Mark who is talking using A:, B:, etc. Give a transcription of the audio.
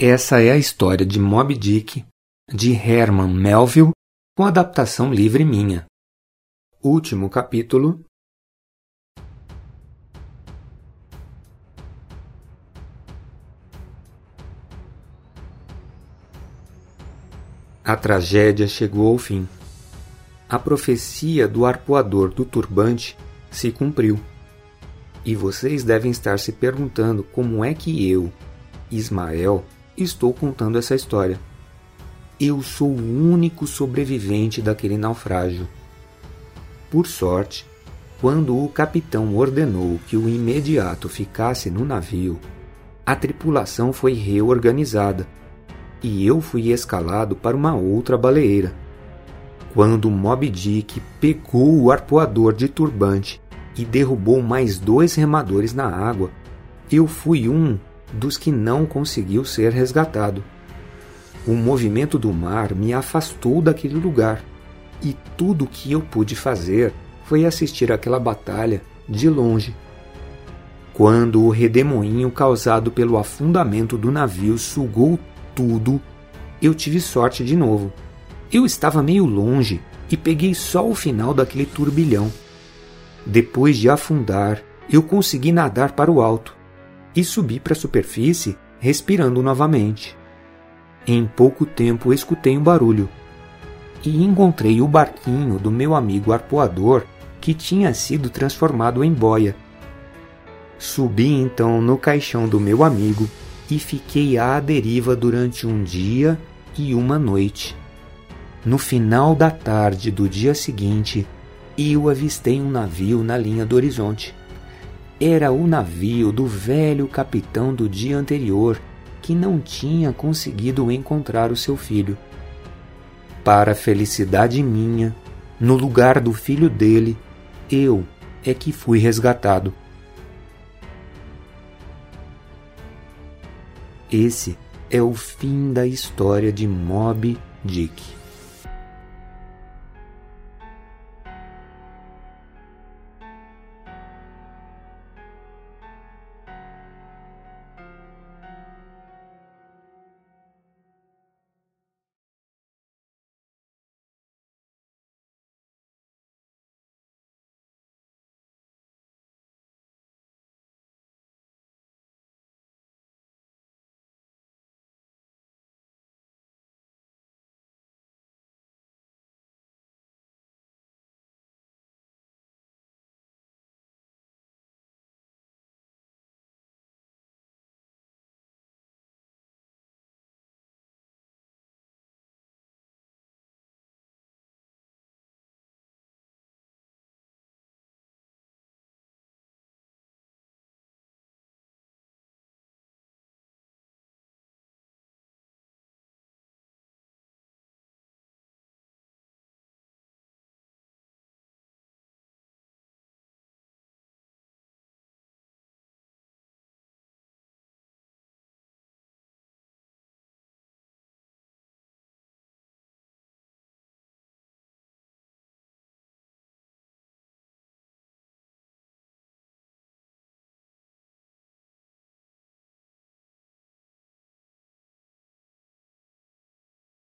A: Essa é a história de Moby Dick, de Herman Melville, com adaptação livre minha. Último capítulo. A tragédia chegou ao fim. A profecia do arpoador do turbante se cumpriu. E vocês devem estar se perguntando como é que eu, Ismael, estou contando essa história. Eu sou o único sobrevivente daquele naufrágio. Por sorte, quando o capitão ordenou que o imediato ficasse no navio, a tripulação foi reorganizada e eu fui escalado para uma outra baleeira. Quando Moby Dick pegou o arpoador de turbante e derrubou mais dois remadores na água, eu fui um dos que não conseguiu ser resgatado. O movimento do mar me afastou daquele lugar e tudo o que eu pude fazer foi assistir àquela batalha de longe. Quando o redemoinho causado pelo afundamento do navio sugou tudo, eu tive sorte de novo. Eu estava meio longe e peguei só o final daquele turbilhão. Depois de afundar, eu consegui nadar para o alto e subi para a superfície, respirando novamente. Em pouco tempo escutei um barulho e encontrei o barquinho do meu amigo arpoador que tinha sido transformado em boia. Subi então no caixão do meu amigo e fiquei à deriva durante um dia e uma noite. No final da tarde do dia seguinte, eu avistei um navio na linha do horizonte. Era o navio do velho capitão do dia anterior, que não tinha conseguido encontrar o seu filho. Para felicidade minha, no lugar do filho dele, eu é que fui resgatado. Esse é o fim da história de Moby Dick.